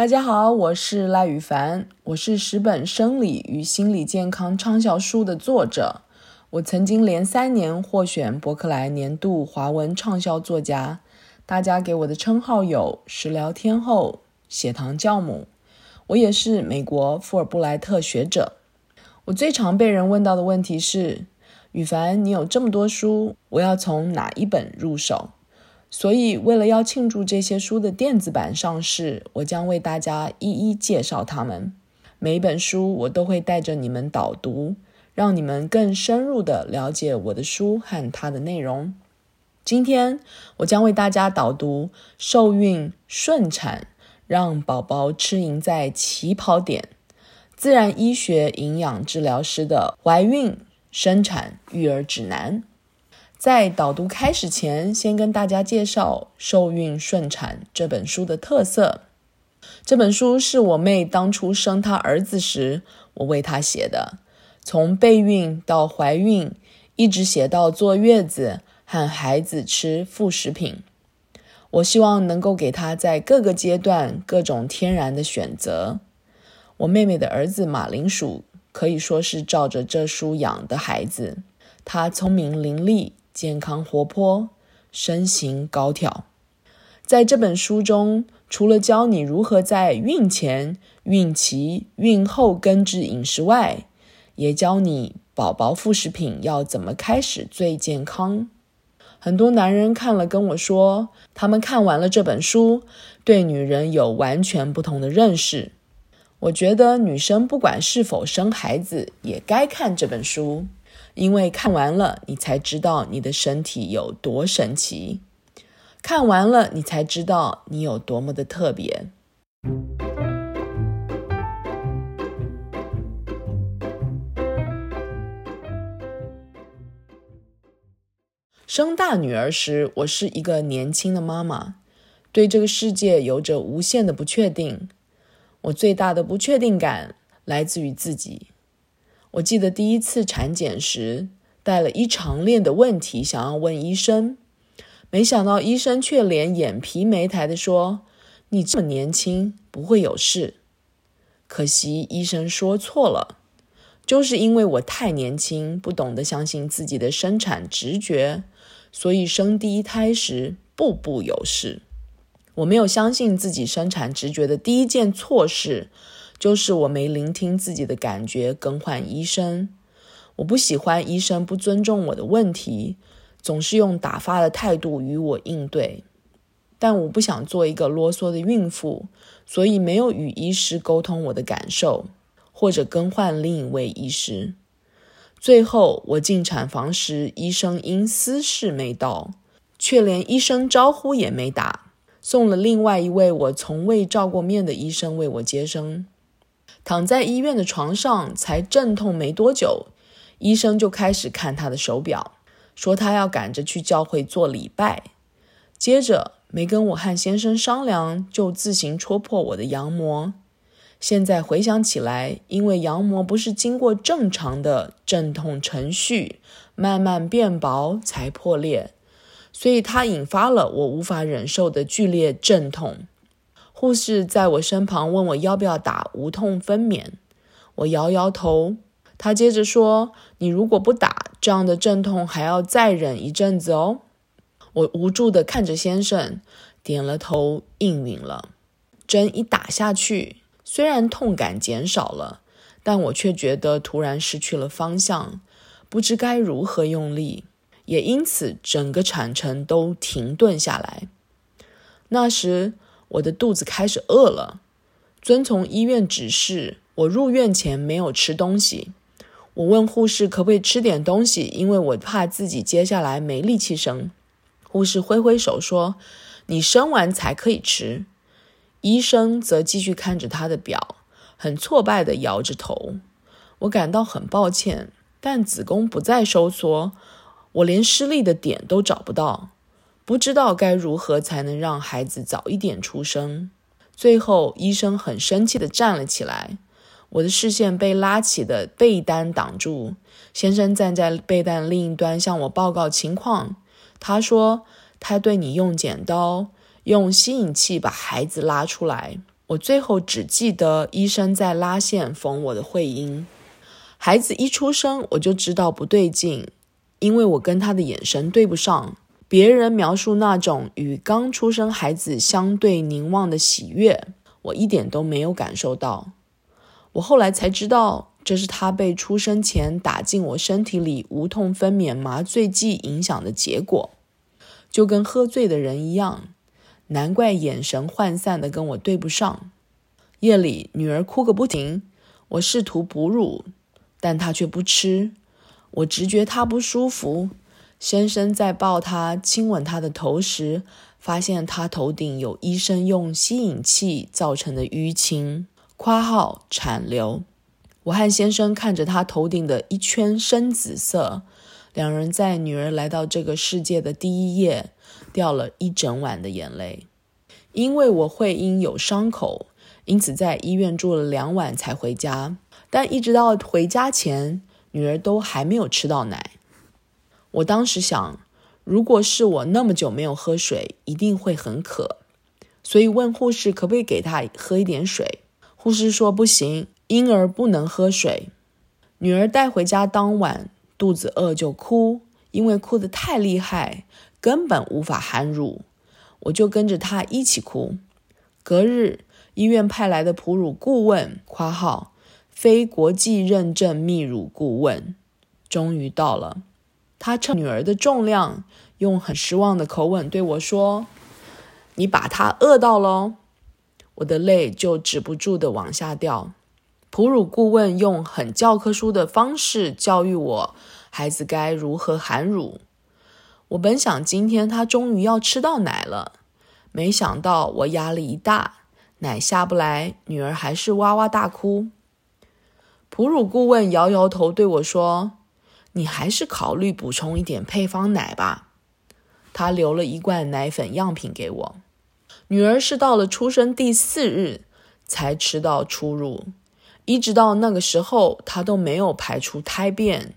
大家好，我是赖宇凡，我是十本生理与心理健康畅销书的作者。我曾经连三年获选博克莱年度华文畅销作家。大家给我的称号有食疗天后、血糖教母。我也是美国富尔布莱特学者。我最常被人问到的问题是：宇凡，你有这么多书，我要从哪一本入手？所以，为了要庆祝这些书的电子版上市，我将为大家一一介绍它们。每一本书，我都会带着你们导读，让你们更深入的了解我的书和它的内容。今天，我将为大家导读《受孕顺产，让宝宝吃赢在起跑点》——自然医学营养治疗师的怀孕、生产、育儿指南。在导读开始前，先跟大家介绍《受孕顺产》这本书的特色。这本书是我妹当初生她儿子时，我为她写的，从备孕到怀孕，一直写到坐月子和孩子吃副食品。我希望能够给她在各个阶段各种天然的选择。我妹妹的儿子马铃薯可以说是照着这书养的孩子，他聪明伶俐。健康活泼，身形高挑。在这本书中，除了教你如何在孕前、孕期、孕后根治饮食外，也教你宝宝副食品要怎么开始最健康。很多男人看了跟我说，他们看完了这本书，对女人有完全不同的认识。我觉得女生不管是否生孩子，也该看这本书。因为看完了，你才知道你的身体有多神奇；看完了，你才知道你有多么的特别。生大女儿时，我是一个年轻的妈妈，对这个世界有着无限的不确定。我最大的不确定感来自于自己。我记得第一次产检时，带了一长链的问题想要问医生，没想到医生却连眼皮没抬地说：“你这么年轻，不会有事。”可惜医生说错了，就是因为我太年轻，不懂得相信自己的生产直觉，所以生第一胎时步步有事。我没有相信自己生产直觉的第一件错事。就是我没聆听自己的感觉，更换医生。我不喜欢医生不尊重我的问题，总是用打发的态度与我应对。但我不想做一个啰嗦的孕妇，所以没有与医师沟通我的感受，或者更换另一位医师。最后，我进产房时，医生因私事没到，却连医生招呼也没打，送了另外一位我从未照过面的医生为我接生。躺在医院的床上，才阵痛没多久，医生就开始看他的手表，说他要赶着去教会做礼拜。接着没跟我和先生商量，就自行戳破我的羊膜。现在回想起来，因为羊膜不是经过正常的阵痛程序，慢慢变薄才破裂，所以它引发了我无法忍受的剧烈阵痛。护士在我身旁问我要不要打无痛分娩，我摇摇头。他接着说：“你如果不打，这样的阵痛还要再忍一阵子哦。”我无助地看着先生，点了头，应允了。针一打下去，虽然痛感减少了，但我却觉得突然失去了方向，不知该如何用力，也因此整个产程都停顿下来。那时，我的肚子开始饿了，遵从医院指示，我入院前没有吃东西。我问护士可不可以吃点东西，因为我怕自己接下来没力气生。护士挥挥手说：“你生完才可以吃。”医生则继续看着他的表，很挫败地摇着头。我感到很抱歉，但子宫不再收缩，我连施力的点都找不到。不知道该如何才能让孩子早一点出生。最后，医生很生气地站了起来，我的视线被拉起的被单挡住。先生站在被单另一端向我报告情况。他说：“他对你用剪刀、用吸引器把孩子拉出来。”我最后只记得医生在拉线缝我的会阴。孩子一出生，我就知道不对劲，因为我跟他的眼神对不上。别人描述那种与刚出生孩子相对凝望的喜悦，我一点都没有感受到。我后来才知道，这是他被出生前打进我身体里无痛分娩麻醉剂影响的结果，就跟喝醉的人一样。难怪眼神涣散的跟我对不上。夜里，女儿哭个不停，我试图哺乳，但她却不吃。我直觉她不舒服。先生在抱她、亲吻她的头时，发现她头顶有医生用吸引器造成的淤青（括号产瘤）。我和先生看着她头顶的一圈深紫色，两人在女儿来到这个世界的第一夜掉了一整晚的眼泪。因为我会阴有伤口，因此在医院住了两晚才回家。但一直到回家前，女儿都还没有吃到奶。我当时想，如果是我那么久没有喝水，一定会很渴，所以问护士可不可以给她喝一点水。护士说不行，婴儿不能喝水。女儿带回家当晚肚子饿就哭，因为哭得太厉害，根本无法含乳，我就跟着她一起哭。隔日，医院派来的哺乳顾问（括号非国际认证泌乳顾问）终于到了。他称女儿的重量，用很失望的口吻对我说：“你把她饿到喽。”我的泪就止不住的往下掉。哺乳顾问用很教科书的方式教育我，孩子该如何含乳。我本想今天他终于要吃到奶了，没想到我压力一大，奶下不来，女儿还是哇哇大哭。哺乳顾问摇摇头对我说。你还是考虑补充一点配方奶吧。他留了一罐奶粉样品给我。女儿是到了出生第四日才吃到初乳，一直到那个时候，她都没有排出胎便。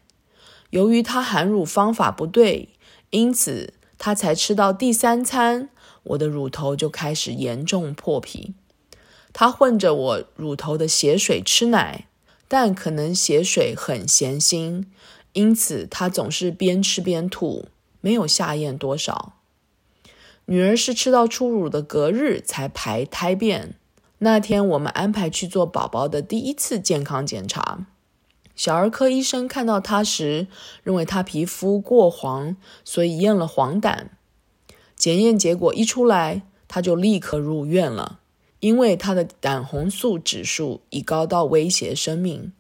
由于她含乳方法不对，因此她才吃到第三餐，我的乳头就开始严重破皮。她混着我乳头的血水吃奶，但可能血水很咸腥。因此，她总是边吃边吐，没有下咽多少。女儿是吃到初乳的隔日才排胎便。那天，我们安排去做宝宝的第一次健康检查。小儿科医生看到她时，认为她皮肤过黄，所以验了黄疸。检验结果一出来，她就立刻入院了，因为她的胆红素指数已高到威胁生命。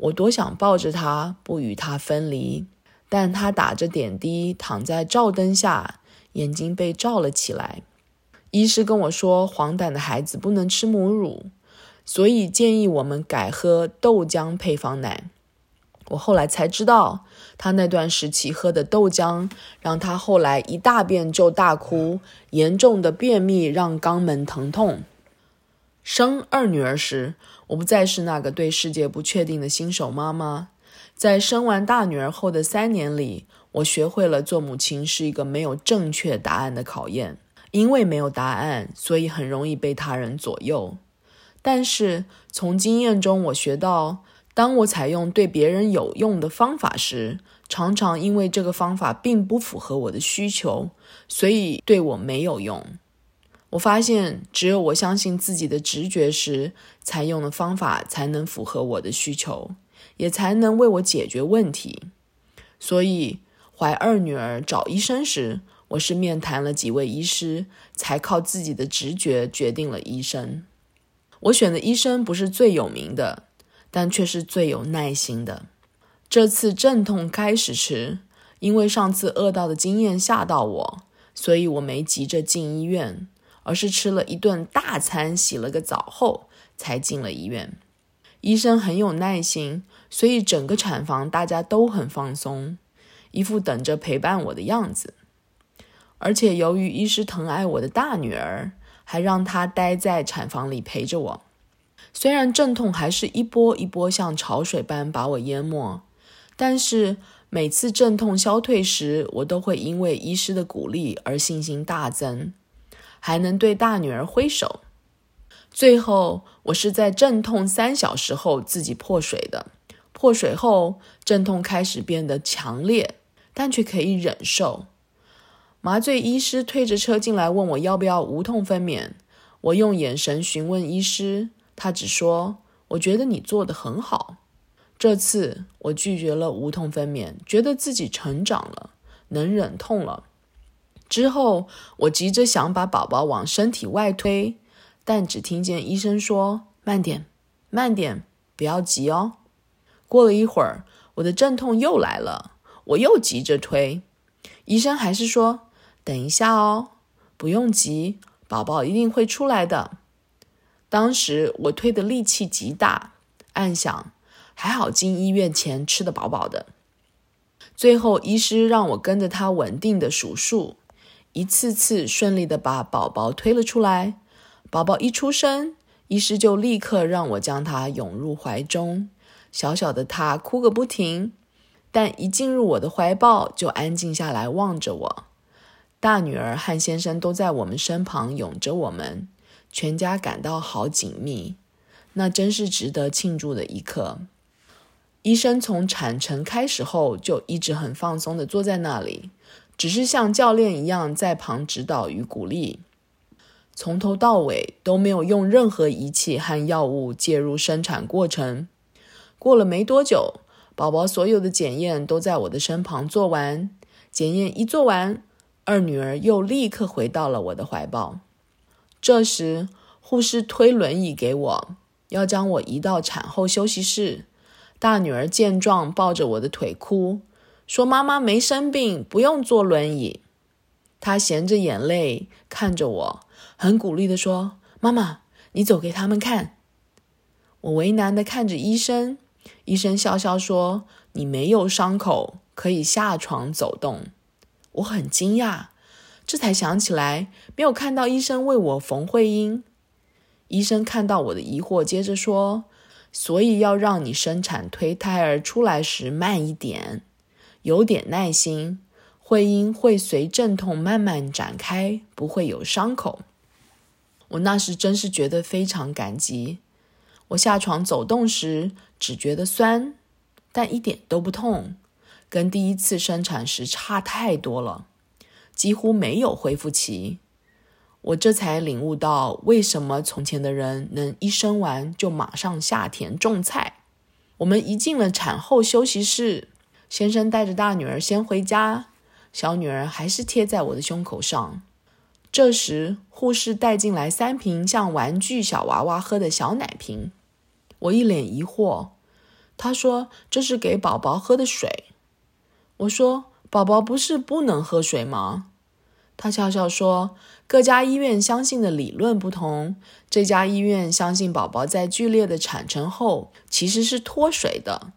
我多想抱着他，不与他分离，但他打着点滴，躺在照灯下，眼睛被照了起来。医师跟我说，黄疸的孩子不能吃母乳，所以建议我们改喝豆浆配方奶。我后来才知道，他那段时期喝的豆浆，让他后来一大便就大哭，严重的便秘让肛门疼痛。生二女儿时，我不再是那个对世界不确定的新手妈妈。在生完大女儿后的三年里，我学会了做母亲是一个没有正确答案的考验。因为没有答案，所以很容易被他人左右。但是从经验中，我学到，当我采用对别人有用的方法时，常常因为这个方法并不符合我的需求，所以对我没有用。我发现，只有我相信自己的直觉时，采用的方法才能符合我的需求，也才能为我解决问题。所以，怀二女儿找医生时，我是面谈了几位医师，才靠自己的直觉决定了医生。我选的医生不是最有名的，但却是最有耐心的。这次阵痛开始时，因为上次饿到的经验吓到我，所以我没急着进医院。而是吃了一顿大餐，洗了个澡后才进了医院。医生很有耐心，所以整个产房大家都很放松，一副等着陪伴我的样子。而且由于医师疼爱我的大女儿，还让她待在产房里陪着我。虽然阵痛还是一波一波像潮水般把我淹没，但是每次阵痛消退时，我都会因为医师的鼓励而信心大增。还能对大女儿挥手。最后，我是在阵痛三小时后自己破水的。破水后，阵痛开始变得强烈，但却可以忍受。麻醉医师推着车进来，问我要不要无痛分娩。我用眼神询问医师，他只说：“我觉得你做得很好。”这次我拒绝了无痛分娩，觉得自己成长了，能忍痛了。之后，我急着想把宝宝往身体外推，但只听见医生说：“慢点，慢点，不要急哦。”过了一会儿，我的阵痛又来了，我又急着推，医生还是说：“等一下哦，不用急，宝宝一定会出来的。”当时我推的力气极大，暗想还好进医院前吃得饱饱的。最后，医师让我跟着他稳定的数数，一次次顺利的把宝宝推了出来。宝宝一出生，医师就立刻让我将他拥入怀中。小小的他哭个不停，但一进入我的怀抱就安静下来，望着我。大女儿和先生都在我们身旁拥着我们，全家感到好紧密。那真是值得庆祝的一刻。医生从产程开始后就一直很放松地坐在那里，只是像教练一样在旁指导与鼓励。从头到尾都没有用任何仪器和药物介入生产过程。过了没多久，宝宝所有的检验都在我的身旁做完。检验一做完，二女儿又立刻回到了我的怀抱。这时，护士推轮椅给我，要将我移到产后休息室。大女儿见状，抱着我的腿哭，说：“妈妈没生病，不用坐轮椅。”她咸着眼泪看着我，很鼓励地说：“妈妈，你走给他们看。”我为难地看着医生。医生笑笑说：“你没有伤口，可以下床走动。”我很惊讶，这才想起来没有看到医生为我缝会阴。医生看到我的疑惑，接着说：“所以要让你生产推胎儿出来时慢一点，有点耐心，会阴会随阵痛慢慢展开，不会有伤口。”我那时真是觉得非常感激。我下床走动时，只觉得酸，但一点都不痛，跟第一次生产时差太多了，几乎没有恢复期。我这才领悟到，为什么从前的人能一生完就马上下田种菜。我们一进了产后休息室，先生带着大女儿先回家，小女儿还是贴在我的胸口上。这时，护士带进来三瓶像玩具小娃娃喝的小奶瓶。我一脸疑惑，他说：“这是给宝宝喝的水。”我说：“宝宝不是不能喝水吗？”他笑笑说：“各家医院相信的理论不同，这家医院相信宝宝在剧烈的产程后其实是脱水的，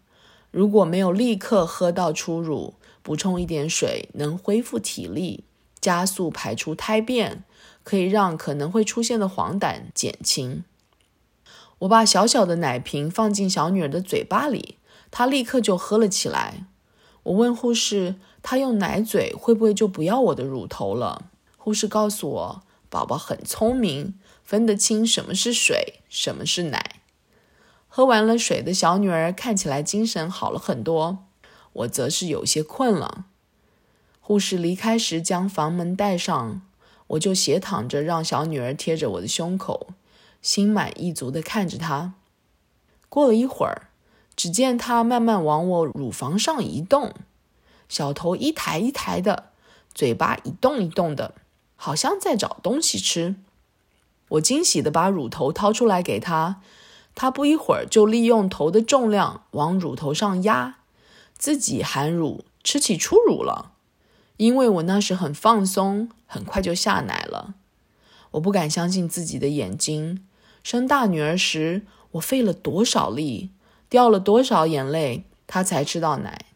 如果没有立刻喝到初乳，补充一点水能恢复体力，加速排出胎便，可以让可能会出现的黄疸减轻。”我把小小的奶瓶放进小女儿的嘴巴里，她立刻就喝了起来。我问护士：“她用奶嘴会不会就不要我的乳头了？”护士告诉我：“宝宝很聪明，分得清什么是水，什么是奶。”喝完了水的小女儿看起来精神好了很多，我则是有些困了。护士离开时将房门带上，我就斜躺着，让小女儿贴着我的胸口。心满意足地看着她。过了一会儿，只见她慢慢往我乳房上移动，小头一抬一抬的，嘴巴一动一动的，好像在找东西吃。我惊喜地把乳头掏出来给她，他不一会儿就利用头的重量往乳头上压，自己含乳吃起初乳了。因为我那时很放松，很快就下奶了。我不敢相信自己的眼睛。生大女儿时，我费了多少力，掉了多少眼泪，她才吃到奶。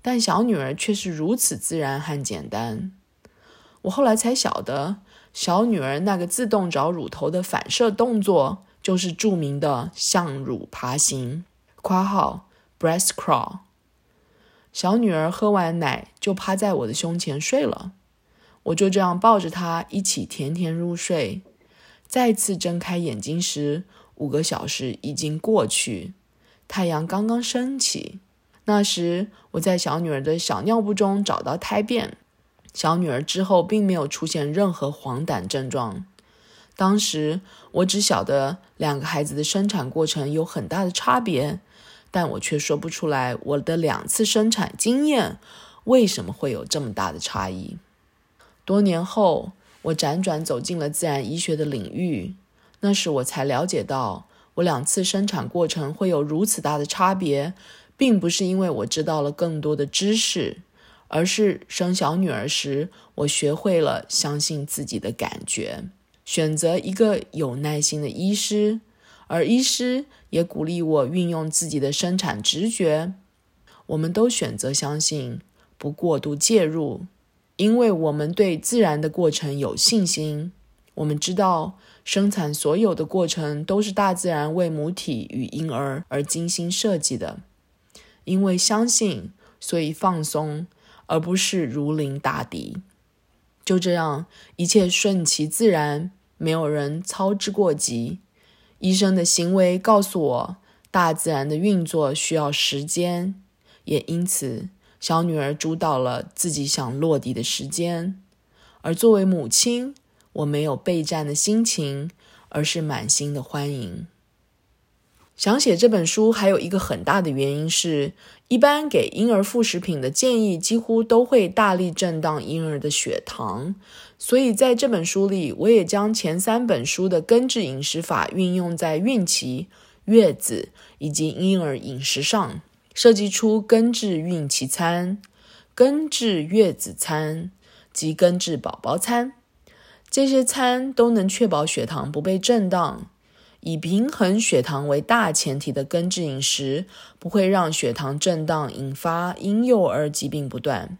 但小女儿却是如此自然和简单。我后来才晓得，小女儿那个自动找乳头的反射动作，就是著名的向乳爬行（括号 breast crawl）。小女儿喝完奶就趴在我的胸前睡了，我就这样抱着她一起甜甜入睡。再次睁开眼睛时，五个小时已经过去，太阳刚刚升起。那时，我在小女儿的小尿布中找到胎便。小女儿之后并没有出现任何黄疸症状。当时我只晓得两个孩子的生产过程有很大的差别，但我却说不出来我的两次生产经验为什么会有这么大的差异。多年后，我辗转走进了自然医学的领域，那时我才了解到，我两次生产过程会有如此大的差别，并不是因为我知道了更多的知识。而是生小女儿时，我学会了相信自己的感觉，选择一个有耐心的医师，而医师也鼓励我运用自己的生产直觉。我们都选择相信，不过度介入，因为我们对自然的过程有信心。我们知道，生产所有的过程都是大自然为母体与婴儿而精心设计的。因为相信，所以放松。而不是如临大敌，就这样，一切顺其自然，没有人操之过急。医生的行为告诉我，大自然的运作需要时间，也因此，小女儿主导了自己想落地的时间。而作为母亲，我没有备战的心情，而是满心的欢迎。想写这本书还有一个很大的原因是，一般给婴儿副食品的建议几乎都会大力震荡婴儿的血糖，所以在这本书里，我也将前三本书的根治饮食法运用在孕期、月子以及婴儿饮食上，设计出根治孕期餐、根治月子餐及根治宝宝餐，这些餐都能确保血糖不被震荡。以平衡血糖为大前提的根治饮食，不会让血糖震荡引发婴幼儿疾病不断。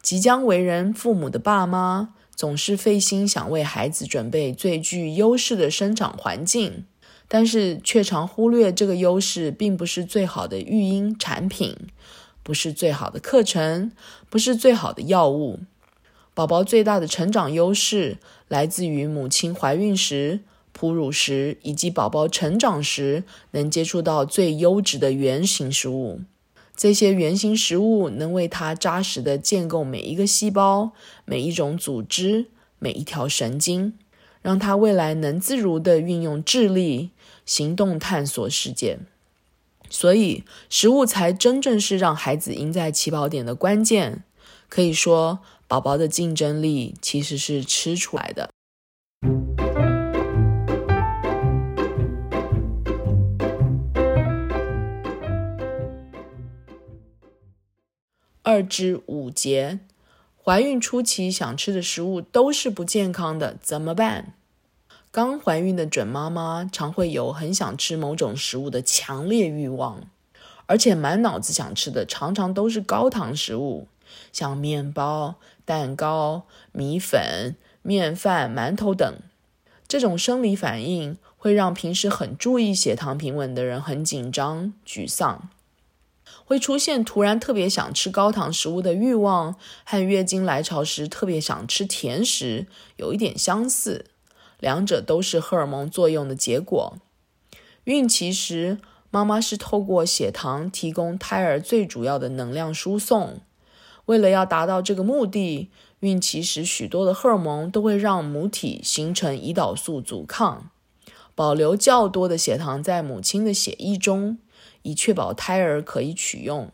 即将为人父母的爸妈总是费心想为孩子准备最具优势的生长环境，但是却常忽略这个优势并不是最好的育婴产品，不是最好的课程，不是最好的药物。宝宝最大的成长优势来自于母亲怀孕时，哺乳时以及宝宝成长时，能接触到最优质的原型食物，这些圆形食物能为他扎实地建构每一个细胞、每一种组织、每一条神经，让他未来能自如地运用智力行动探索世界。所以，食物才真正是让孩子赢在起跑点的关键。可以说，宝宝的竞争力其实是吃出来的。二至五节，怀孕初期想吃的食物都是不健康的，怎么办？刚怀孕的准妈妈常会有很想吃某种食物的强烈欲望，而且满脑子想吃的常常都是高糖食物，像面包、蛋糕、米粉、面饭、馒头等。这种生理反应会让平时很注意血糖平稳的人很紧张、沮丧。会出现突然特别想吃高糖食物的欲望，和月经来潮时特别想吃甜食有一点相似，两者都是荷尔蒙作用的结果。孕期时，妈妈是透过血糖提供胎儿最主要的能量输送。为了要达到这个目的，孕期时许多的荷尔蒙都会让母体形成胰岛素阻抗，保留较多的血糖在母亲的血液中。以确保胎儿可以取用，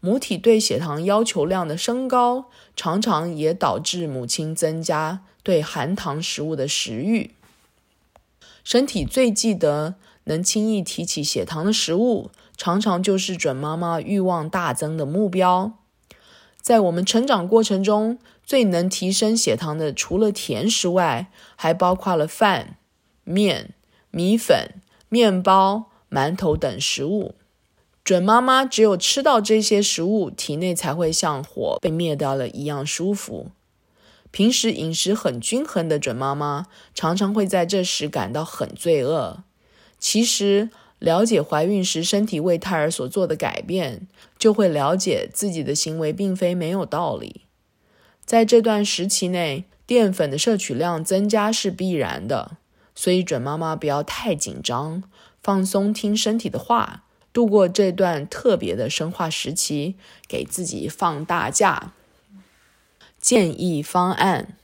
母体对血糖要求量的升高，常常也导致母亲增加对含糖食物的食欲。身体最记得能轻易提起血糖的食物，常常就是准妈妈欲望大增的目标。在我们成长过程中，最能提升血糖的，除了甜食外，还包括了饭、面、米粉、面包。馒头等食物，准妈妈只有吃到这些食物，体内才会像火被灭掉了一样舒服。平时饮食很均衡的准妈妈，常常会在这时感到很罪恶。其实，了解怀孕时身体为胎儿所做的改变，就会了解自己的行为并非没有道理。在这段时期内，淀粉的摄取量增加是必然的。所以准妈妈不要太紧张，放松听身体的话，度过这段特别的生化时期，给自己放大假。建议方案：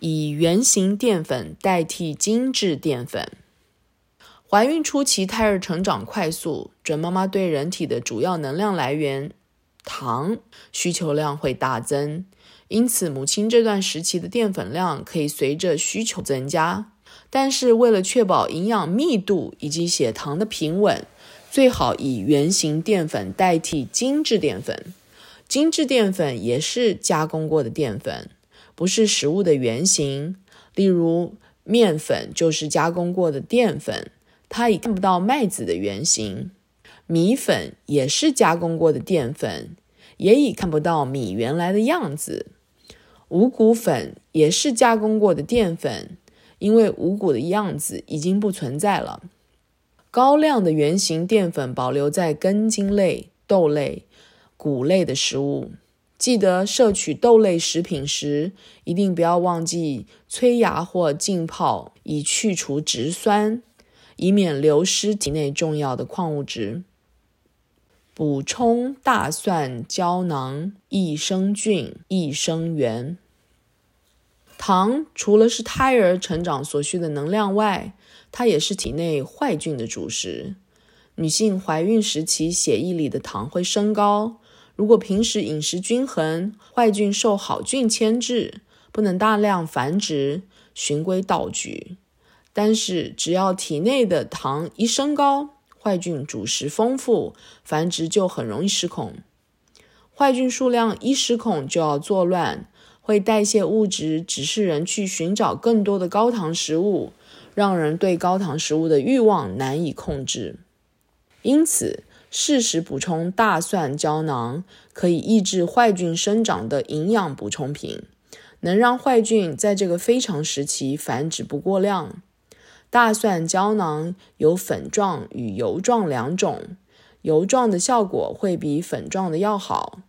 以圆形淀粉代替精致淀粉。怀孕初期，胎儿成长快速，准妈妈对人体的主要能量来源糖需求量会大增，因此母亲这段时期的淀粉量可以随着需求增加。但是为了确保营养密度以及血糖的平稳，最好以圆形淀粉代替精致淀粉。精致淀粉也是加工过的淀粉，不是食物的原型。例如，面粉就是加工过的淀粉。它已看不到麦子的原型，米粉也是加工过的淀粉，也已看不到米原来的样子。五谷粉也是加工过的淀粉，因为五谷的样子已经不存在了。高量的原型淀粉保留在根茎类、豆类、谷类的食物。记得摄取豆类食品时，一定不要忘记催芽或浸泡，以去除植酸。以免流失体内重要的矿物质。补充大蒜胶囊、益生菌、益生元。糖除了是胎儿成长所需的能量外，它也是体内坏菌的主食。女性怀孕时期血液里的糖会升高，如果平时饮食均衡，坏菌受好菌牵制，不能大量繁殖，循规蹈矩。但是，只要体内的糖一升高，坏菌主食丰富，繁殖就很容易失控。坏菌数量一失控，就要作乱，会代谢物质，指示人去寻找更多的高糖食物，让人对高糖食物的欲望难以控制。因此，适时补充大蒜胶囊，可以抑制坏菌生长的营养补充品，能让坏菌在这个非常时期繁殖不过量。大蒜胶囊有粉状与油状两种，油状的效果会比粉状的要好。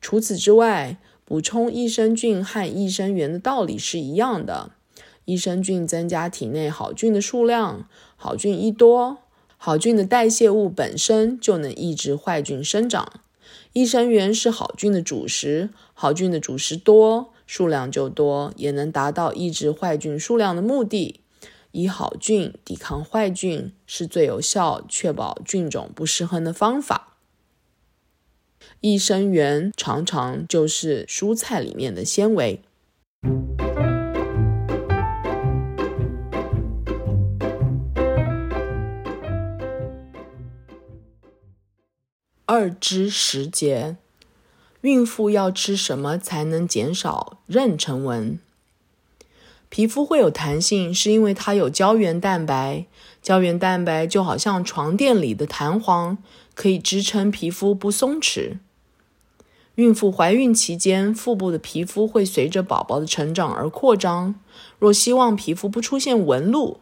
除此之外，补充益生菌和益生元的道理是一样的。益生菌增加体内好菌的数量，好菌一多，好菌的代谢物本身就能抑制坏菌生长。益生元是好菌的主食，好菌的主食多，数量就多，也能达到抑制坏菌数量的目的。以好菌抵抗坏菌是最有效、确保菌种不失衡的方法。益生元常常就是蔬菜里面的纤维。二知时节，孕妇要吃什么才能减少妊娠纹？皮肤会有弹性，是因为它有胶原蛋白。胶原蛋白就好像床垫里的弹簧，可以支撑皮肤不松弛。孕妇怀孕期间，腹部的皮肤会随着宝宝的成长而扩张。若希望皮肤不出现纹路，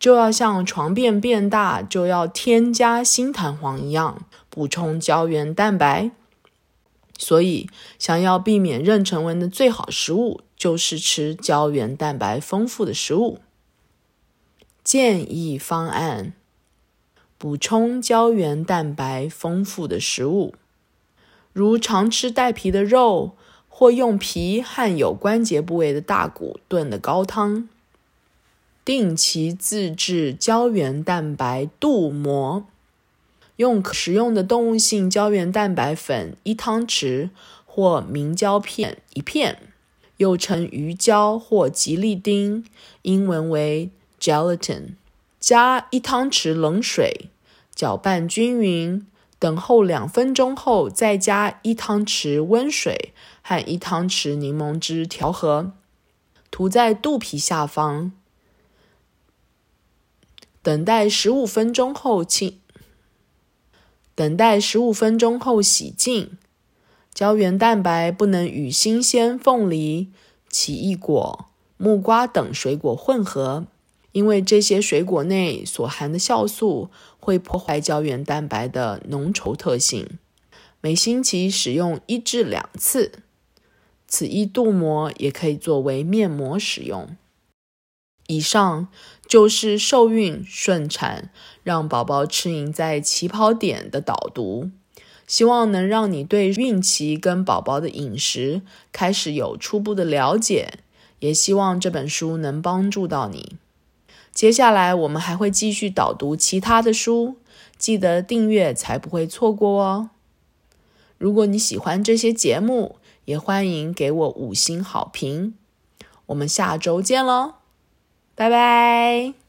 就要像床垫变大，就要添加新弹簧一样，补充胶原蛋白。所以，想要避免妊娠纹的最好食物，就是吃胶原蛋白丰富的食物。建议方案：补充胶原蛋白丰富的食物，如常吃带皮的肉，或用皮和有关节部位的大骨炖的高汤。定期自制胶原蛋白镀膜。用可食用的动物性胶原蛋白粉一汤匙，或明胶片一片，又称鱼胶或吉利丁，英文为 gelatin，加一汤匙冷水，搅拌均匀，等候两分钟后，再加一汤匙温水和一汤匙柠檬汁调和，涂在肚皮下方，等待十五分钟后清。等待十五分钟后洗净。胶原蛋白不能与新鲜凤梨、奇异果、木瓜等水果混合，因为这些水果内所含的酵素会破坏胶原蛋白的浓稠特性。每星期使用一至两次。此一镀膜也可以作为面膜使用。以上就是受孕顺产，让宝宝吃赢在起跑点的导读，希望能让你对孕期跟宝宝的饮食开始有初步的了解，也希望这本书能帮助到你。接下来我们还会继续导读其他的书，记得订阅才不会错过哦。如果你喜欢这些节目，也欢迎给我五星好评。我们下周见喽，拜拜。